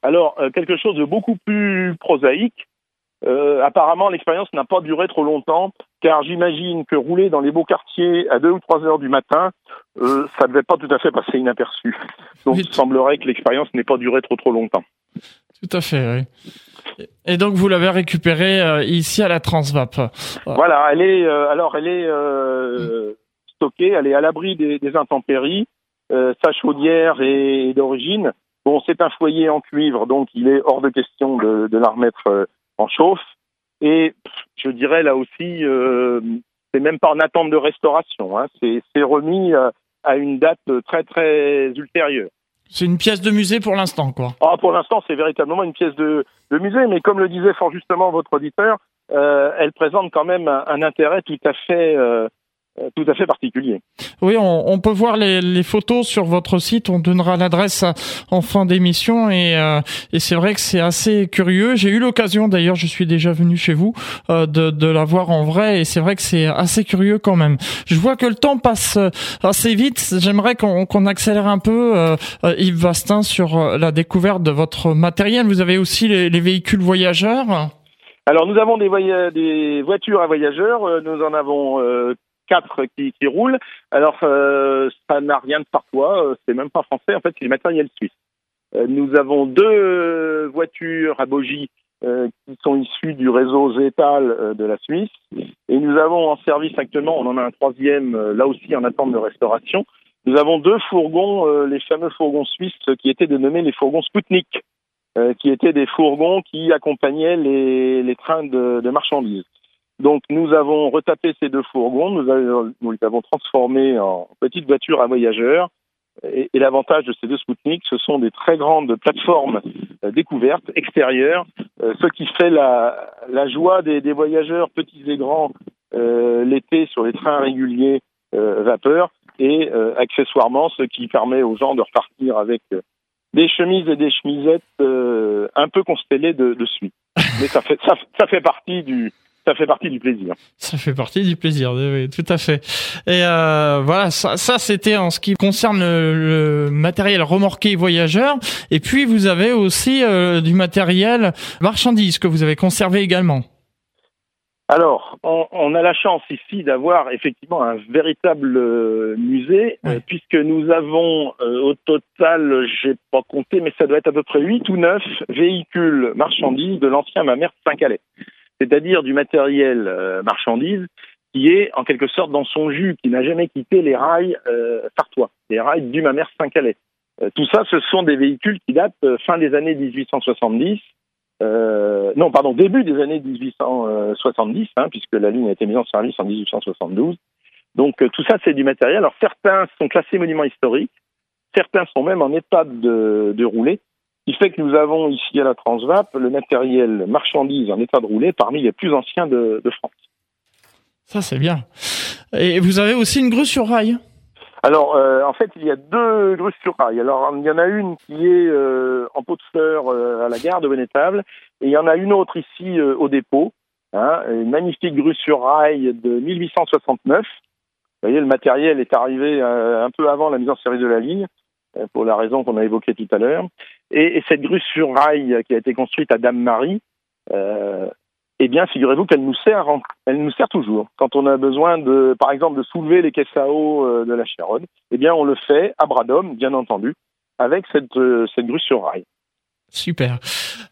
Alors, euh, quelque chose de beaucoup plus prosaïque, euh, apparemment, l'expérience n'a pas duré trop longtemps, car j'imagine que rouler dans les beaux quartiers à 2 ou 3 heures du matin, euh, ça ne devait pas tout à fait passer inaperçu. Donc, il semblerait que l'expérience n'ait pas duré trop trop longtemps. Tout à fait, oui. Et donc vous l'avez récupérée euh, ici à la Transvap. Voilà, elle est euh, alors elle est euh, stockée, elle est à l'abri des, des intempéries. Euh, sa chaudière est d'origine. Bon, c'est un foyer en cuivre, donc il est hors de question de, de la remettre euh, en chauffe. Et je dirais là aussi, euh, c'est même pas en attente de restauration. Hein, c'est remis euh, à une date très très ultérieure. C'est une pièce de musée pour l'instant, quoi. Ah, pour l'instant, c'est véritablement une pièce de, de musée, mais comme le disait fort justement votre auditeur, euh, elle présente quand même un, un intérêt tout à fait, euh, tout à fait particulier. Oui, on, on peut voir les, les photos sur votre site. On donnera l'adresse à- en fin d'émission et, euh, et c'est vrai que c'est assez curieux. J'ai eu l'occasion, d'ailleurs, je suis déjà venu chez vous, euh, de, de la voir en vrai et c'est vrai que c'est assez curieux quand même. Je vois que le temps passe euh, assez vite. J'aimerais qu'on accélère un peu, euh, euh, Yves Vastin, sur euh, la découverte de votre matériel. Vous avez aussi les, les véhicules voyageurs. Alors, nous avons des, des voitures à voyageurs, euh, nous en avons euh, quatre qui, qui roulent. Alors, euh, ça n'a rien de partois, euh, c'est même pas français, en fait, c'est du matériel suisse. Euh, nous avons deux voitures à bogie euh, qui sont issues du réseau Zetal euh, de la Suisse. Et nous avons en service actuellement, on en a un troisième, euh, là aussi en attente de restauration. Nous avons deux fourgons, les fameux fourgons suisses qui étaient dénommés les fourgons Sputnik, euh, qui étaient des fourgons qui accompagnaient les, les trains de, de marchandises. Donc nous avons retapé ces deux fourgons, nous, les avons transformés en petites voitures à voyageurs. Et, l'avantage de ces deux Sputnik, ce sont des très grandes plateformes euh, découvertes extérieures, euh, ce qui fait la, joie des, voyageurs petits et grands euh, l'été sur les trains réguliers vapeur et accessoirement ce qui permet aux gens de repartir avec des chemises et des chemisettes un peu constellées de, de suie. Mais ça fait ça fait partie du ça fait partie du plaisir. Ça fait partie du plaisir, oui, oui, tout à fait. Et euh, voilà, ça, ça c'était en ce qui concerne le, le matériel remorqué voyageur. Et puis vous avez aussi euh, du matériel marchandise que vous avez conservé également. Alors, on, on a la chance ici d'avoir effectivement un véritable euh, musée, Oui. puisque nous avons au total, j'ai pas compté, mais ça doit être à peu près 8 ou 9 véhicules marchandises de l'ancien Mamers Saint-Calais. C'est-à-dire du matériel euh, marchandise qui est en quelque sorte dans son jus, qui n'a jamais quitté les rails euh, sartois, les rails du Mamers Saint-Calais. Euh, tout ça, ce sont des véhicules qui datent euh, fin des années 1870 euh, non, pardon, début des années 1870, hein, puisque la ligne a été mise en service en 1872. Donc euh, tout ça, c'est du matériel. Alors certains sont classés monuments historiques, certains sont même en état de, de rouler, qui fait que nous avons ici à la Transvap le matériel marchandise en état de rouler parmi les plus anciens de, de France. Ça c'est bien. Et vous avez aussi une grue sur rail. Alors, euh, en fait, il y a deux grues sur rail. Alors, il y en a une qui est euh, en pot de fleurs euh, à la gare de Vénétable, et il y en a une autre ici au dépôt, hein, une magnifique grue sur rail de 1869. Vous voyez, le matériel est arrivé un peu avant la mise en service de la ligne, pour la raison qu'on a évoquée tout à l'heure. Et, et cette grue sur rail qui a été construite à Dame-Marie, euh, eh bien, figurez-vous qu'elle nous sert, elle nous sert toujours. Quand on a besoin de, par exemple, de soulever les caisses à eau euh, de la Chéronne, eh bien, on le fait à bras d'homme, bien entendu, avec cette, euh, cette grue sur rail. Super.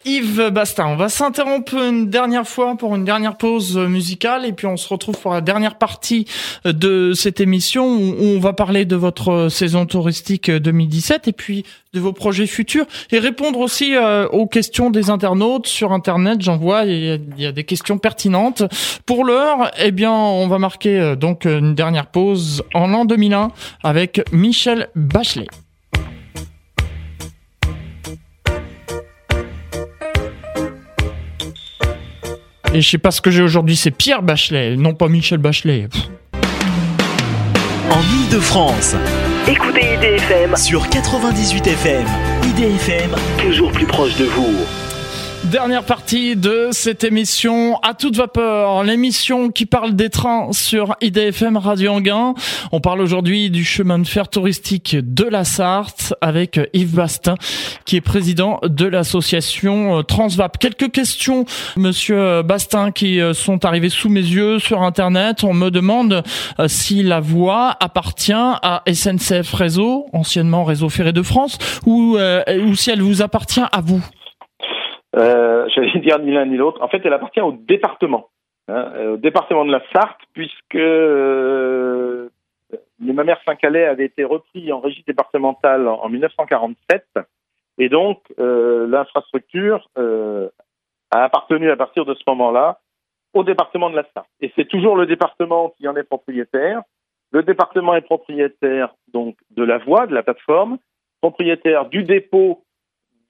Yves Bastin, on va s'interrompre une dernière fois pour une dernière pause musicale et puis on se retrouve pour la dernière partie de cette émission où on va parler de votre saison touristique 2017 et puis de vos projets futurs et répondre aussi euh, aux questions des internautes sur internet. J'en vois, il y, a, des questions pertinentes. Pour l'heure, eh bien, on va marquer euh, donc une dernière pause en l'an 2001 avec Michel Bachelet. Et je sais pas ce que j'ai aujourd'hui, c'est Pierre Bachelet, non pas Michel Bachelet. En Ile-de-France, écoutez IDFM sur 98 FM. IDFM, toujours plus proche de vous. Dernière partie de cette émission à toute vapeur, l'émission qui parle des trains sur IDFM Radio Anguin. On parle aujourd'hui du chemin de fer touristique de la Sarthe avec Yves Bastin qui est président de l'association Transvap. Quelques questions, monsieur Bastin, qui sont arrivées sous mes yeux sur Internet. On me demande euh, si la voie appartient à SNCF Réseau, anciennement Réseau Ferré de France, euh, ou si elle vous appartient à vous. Euh, j'allais [laughs] dire ni l'un ni l'autre. En fait, elle appartient au département, hein, euh, au département de la Sarthe, puisque euh, les Mamères Saint-Calais avaient été repris en régie départementale en, 1947, et donc euh, l'infrastructure euh, a appartenu à partir de ce moment-là au département de la Sarthe. Et c'est toujours le département qui en est propriétaire. Le département est propriétaire donc de la voie, de la plateforme, propriétaire du dépôt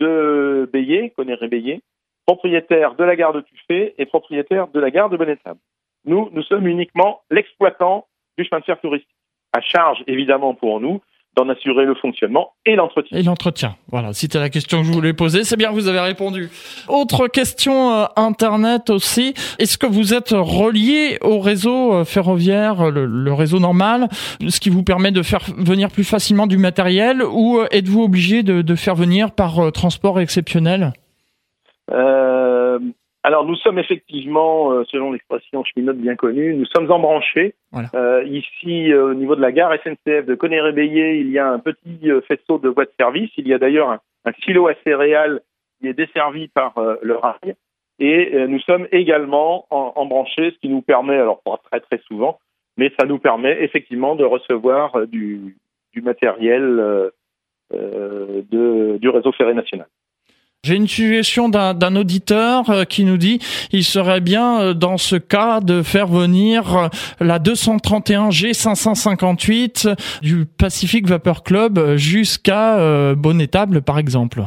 de Bélier, connaît Bélier, propriétaire de la gare de Tuffet et propriétaire de la gare de Bonnetable. Nous, nous sommes uniquement l'exploitant du chemin de fer touristique. À charge, évidemment, pour nous, d'en assurer le fonctionnement et l'entretien. Et l'entretien. Voilà, c'était la question que je voulais poser. C'est bien, vous avez répondu. Autre question euh, Internet aussi. Est-ce que vous êtes relié au réseau euh, ferroviaire, le, réseau normal, ce qui vous permet de faire venir plus facilement du matériel ou euh, êtes-vous obligé de, de, faire venir par transport exceptionnel? Euh, alors nous sommes effectivement, euh, selon l'expression cheminote bien connue, nous sommes embranchés. Euh, ici, euh, au niveau de la gare SNCF de Conner-Bélier, il y a un petit faisceau de voies de service. Il y a d'ailleurs un, silo à céréales qui est desservi par le rail. Et nous sommes également embranchés, ce qui nous permet, alors pas très très souvent, mais ça nous permet effectivement de recevoir du, du matériel de, du réseau ferré national. J'ai une suggestion d'un auditeur euh, qui nous dit il serait bien euh, dans ce cas de faire venir euh, la 231 G558 du Pacific Vapor Club jusqu'à Bonnetable par exemple.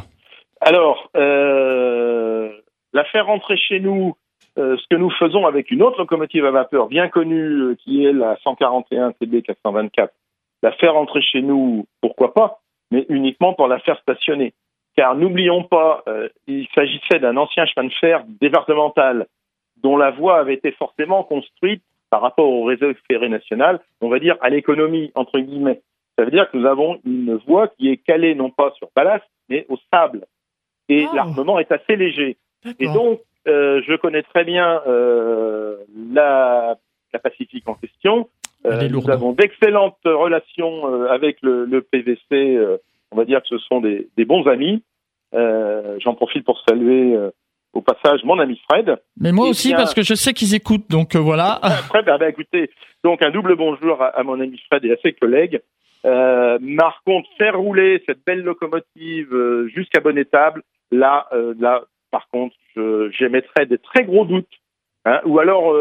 Alors, euh, la faire rentrer chez nous, ce que nous faisons avec une autre locomotive à vapeur bien connue qui est la 141 TB 424, la faire rentrer chez nous, pourquoi pas, mais uniquement pour la faire stationner car n'oublions pas, euh, il s'agissait d'un ancien chemin de fer départemental dont la voie avait été forcément construite par rapport au réseau ferré national, on va dire à l'économie, entre guillemets. Ça veut dire que nous avons une voie qui est calée non pas sur ballast, mais au sable. Et oh. l'armement est assez léger. Et donc, euh, je connais très bien euh, la, la Pacifique en question. Euh, nous avons d'excellentes relations avec le, le PVC. On va dire que ce sont des, des bons amis. Euh, j'en profite pour saluer euh, au passage mon ami Fred. Mais moi aussi, parce que je sais qu'ils écoutent, donc euh, voilà. [laughs] Fred, ben, écoutez, donc un double bonjour à, mon ami Fred et à ses collègues. Euh, par contre, faire rouler cette belle locomotive jusqu'à Bonnetable, là, là, par contre, j'émettrai des très gros doutes. Hein, ou alors,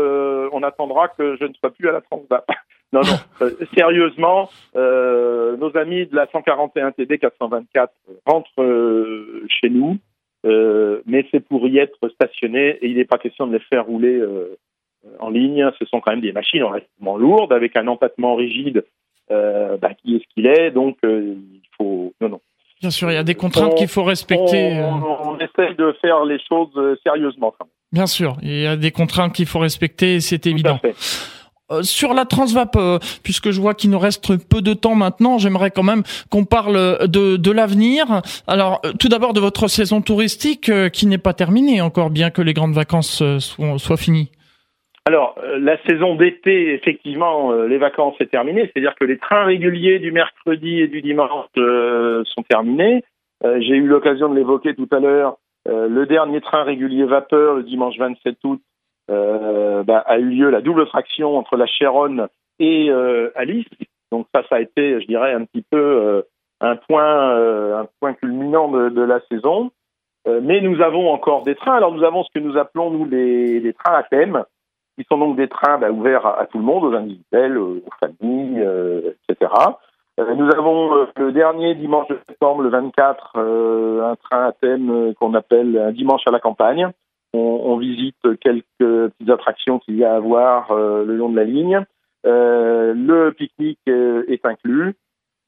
on attendra que je ne sois plus à la Transva. [laughs] Non, non. Euh, sérieusement, euh, nos amis de la 141 TD 424 rentrent euh, chez nous, euh, mais c'est pour y être stationnés et il n'est pas question de les faire rouler euh, en ligne. Ce sont quand même des machines relativement lourdes avec un empattement rigide bah, qui est ce qu'il est. Donc, il faut. Non, non. Bien sûr, il y a des contraintes qu'il faut respecter. On, on, essaye de faire les choses sérieusement. Quand même. Bien sûr, il y a des contraintes qu'il faut respecter, c'est évident. Euh, sur la Transvap, euh, puisque je vois qu'il nous reste peu de temps maintenant, j'aimerais quand même qu'on parle de, de l'avenir. Alors, euh, tout d'abord de votre saison touristique qui n'est pas terminée encore, bien que les grandes vacances soient, finies. Alors, la saison d'été, effectivement, les vacances est terminée, c'est-à-dire que les trains réguliers du mercredi et du dimanche sont terminés. J'ai eu l'occasion de l'évoquer tout à l'heure. le dernier train régulier vapeur, le dimanche 27 août, euh, bah, a eu lieu la double fraction entre la Chéronne et euh, Alice. Donc ça, ça a été, je dirais, un petit peu euh, un point, culminant de, la saison. mais nous avons encore des trains. Alors nous avons ce que nous appelons nous les, les trains à thème, qui sont donc des trains bah, ouverts à, tout le monde, aux individuels, aux familles, etc. nous avons le dernier dimanche de septembre, le 24, un train à thème qu'on appelle un dimanche à la campagne, on, visite quelques petites attractions qu'il y a à voir euh, le long de la ligne. Euh, le pique-nique est inclus.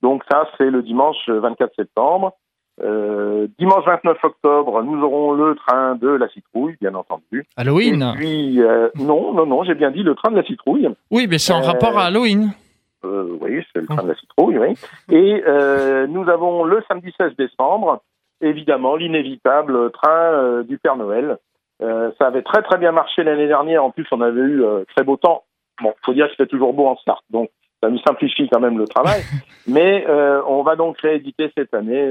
Donc ça, c'est le dimanche 24 septembre. Euh, dimanche 29 octobre, nous aurons le train de la citrouille, bien entendu. Halloween puis, non, non, non, j'ai bien dit le train de la citrouille. Oui, mais c'est en rapport à Halloween. oui, c'est le train de la citrouille, oui. Et nous avons le samedi 16 décembre, évidemment, l'inévitable train du Père Noël, euh, ça avait très très bien marché l'année dernière. En plus, on avait eu euh, très beau temps. Bon, faut dire que c'était toujours beau en start, donc ça nous simplifie quand même le travail. [laughs] Mais euh, on va donc rééditer cette année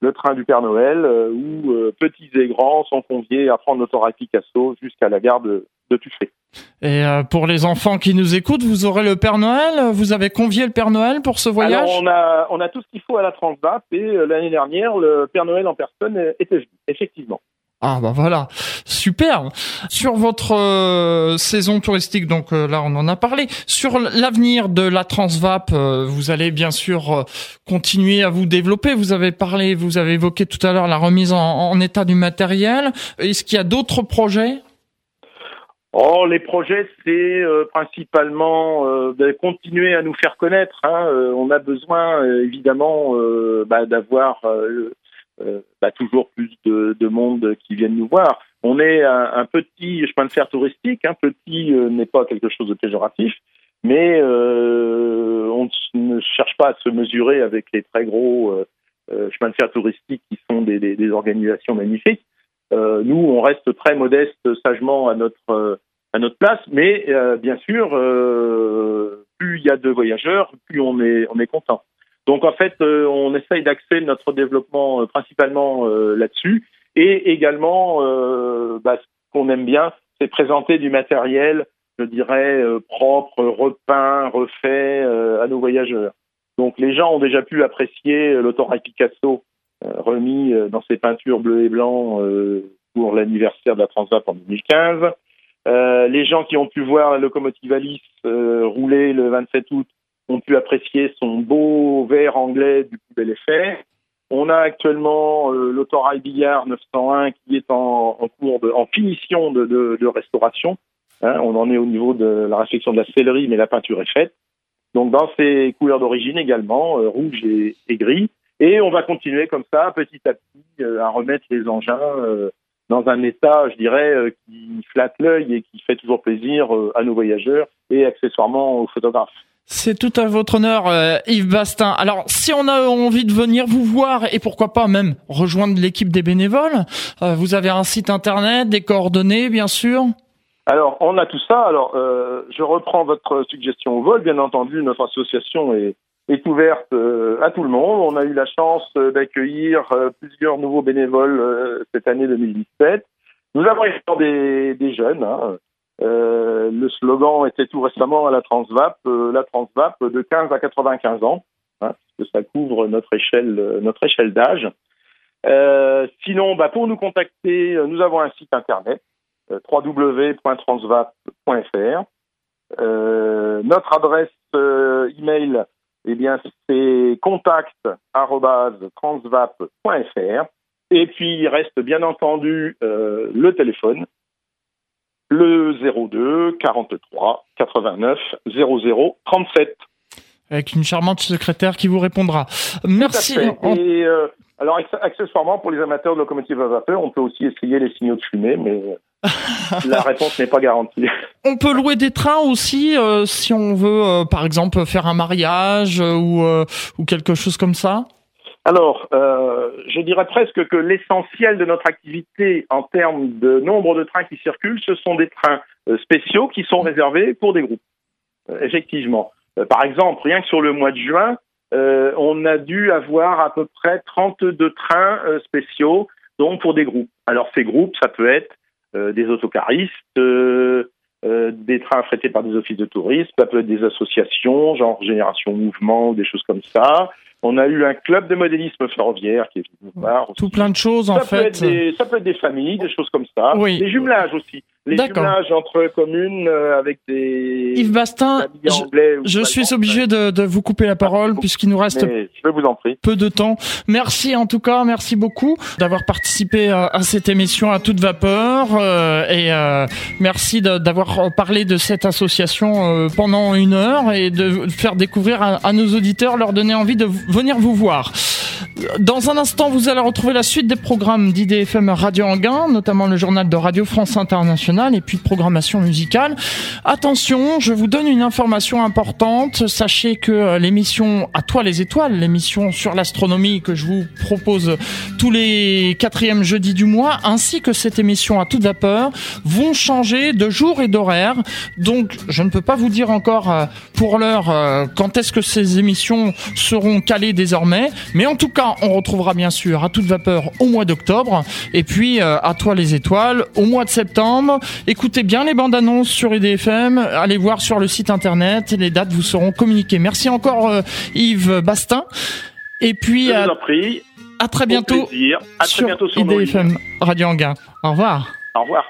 le train du Père Noël, où petits et grands sont conviés à prendre l'autorail Picasso jusqu'à la gare de, de Tuffet. Et pour les enfants qui nous écoutent, vous aurez le Père Noël? Vous avez convié le Père Noël pour ce voyage? Alors, on a, on a tout ce qu'il faut à la Transvat et l'année dernière, le Père Noël en personne était venu, effectivement. Ah bah voilà, super. Sur votre euh, saison touristique, donc euh, là on en a parlé. Sur l'avenir de la Transvap, euh, vous allez bien sûr continuer à vous développer. Vous avez parlé, vous avez évoqué tout à l'heure la remise en, état du matériel. Est-ce qu'il y a d'autres projets? Oh, les projets, c'est principalement de continuer à nous faire connaître. Hein. on a besoin, évidemment, bah, d'avoir bah, toujours plus de, de, monde qui viennent nous voir. On est un, petit chemin de fer touristique. Un hein. petit euh, n'est pas quelque chose de péjoratif, mais euh, on ne cherche pas à se mesurer avec les très gros euh, chemins de fer touristiques qui sont des, des, des organisations magnifiques. nous, on reste très modeste, sagement à notre à notre place, mais bien sûr, plus il y a de voyageurs, plus on est on est content. Donc en fait, euh, on essaye d'axer notre développement euh, principalement euh, là-dessus. Et également, bah, ce qu'on aime bien, c'est présenter du matériel, je dirais, propre, repeint, refait à nos voyageurs. Donc les gens ont déjà pu apprécier l'autorail Picasso remis dans ses peintures bleues et blancs pour l'anniversaire de la Transat en 2015. les gens qui ont pu voir la locomotive Alice rouler le 27 août ont pu apprécier son beau verre anglais du plus bel effet. On a actuellement euh, l'autorail Billard 901 qui est en, cours de, finition de, restauration. Hein, on en est au niveau de la réflexion de la sellerie, mais la peinture est faite. Donc dans ses couleurs d'origine également, euh, rouge et, et, gris. Et on va continuer comme ça, petit à petit, euh, à remettre les engins euh, dans un état, je dirais, qui flatte l'œil et qui fait toujours plaisir à nos voyageurs et accessoirement aux photographes. C'est tout à votre honneur, euh, Yves Bastin. Alors, si on a envie de venir vous voir et pourquoi pas même rejoindre l'équipe des bénévoles, euh, vous avez un site internet, des coordonnées, bien sûr. Alors, on a tout ça. Alors, euh, je reprends votre suggestion au vol. Bien entendu, notre association est, ouverte à tout le monde. On a eu la chance d'accueillir plusieurs nouveaux bénévoles cette année 2017. Nous avons des, des jeunes. Hein, euh, le slogan était tout récemment à la Transvap, euh, la Transvap de 15 à 95 ans, hein, parce que ça couvre notre échelle, euh, notre échelle d'âge. sinon, bah, pour nous contacter, nous avons un site internet www.transvap.fr. notre adresse email, eh bien, c'est contact@transvap.fr. Et puis, il reste bien entendu le téléphone le 02 43 89 00 37. Avec une charmante secrétaire qui vous répondra. Merci. Et euh, alors, accessoirement, pour les amateurs de locomotives à vapeur, on peut aussi essayer les signaux de fumée, mais [laughs] la réponse n'est pas garantie. On peut louer des trains aussi si on veut, par exemple, faire un mariage ou, ou quelque chose comme ça? Alors, euh, je dirais presque que l'essentiel de notre activité en termes de nombre de trains qui circulent, ce sont des trains euh, spéciaux qui sont réservés pour des groupes. Euh, effectivement. par exemple, rien que sur le mois de juin, on a dû avoir à peu près 32 trains spéciaux, donc pour des groupes. Alors ces groupes, ça peut être des autocaristes, des trains affrétés par des offices de tourisme, ça peut être des associations, genre Génération Mouvement ou des choses comme ça. On a eu un club de modélisme ferroviaire qui est venu voir. Tout plein de choses, en fait. ça peut être des familles, des choses comme ça. Oui. Des jumelages aussi les jumelages entre communes euh, avec des Yves Bastin, je, suis obligé de, de, vous couper la parole puisqu'il nous reste je vous en prie. peu de temps. Merci en tout cas, merci beaucoup d'avoir participé à, à, cette émission à toute vapeur euh, et euh, merci d'avoir parlé de cette association euh, pendant une heure et de faire découvrir à, à nos auditeurs, leur donner envie de venir vous voir. Dans un instant, vous allez retrouver la suite des programmes d'IDFM Radio Anguin, notamment le journal de Radio France Internationale et puis de programmation musicale. Attention, je vous donne une information importante. Sachez que euh, l'émission À toi les étoiles, l'émission sur l'astronomie que je vous propose tous les quatrièmes jeudis du mois, ainsi que cette émission à toute vapeur, vont changer de jour et d'horaire. Donc, je ne peux pas vous dire encore euh, pour l'heure euh, quand est-ce que ces émissions seront calées désormais, mais en tout cas, on retrouvera bien sûr à toute vapeur au mois d'octobre. Et puis, euh, à toi les étoiles, au mois de septembre. Écoutez bien les bandes annonces sur IDFM. Allez voir sur le site internet. Les dates vous seront communiquées. Merci encore euh, Yves Bastin. Et puis, à, à très bientôt. À très sur bientôt sur IDFM Radio Anguin. Au revoir. Au revoir.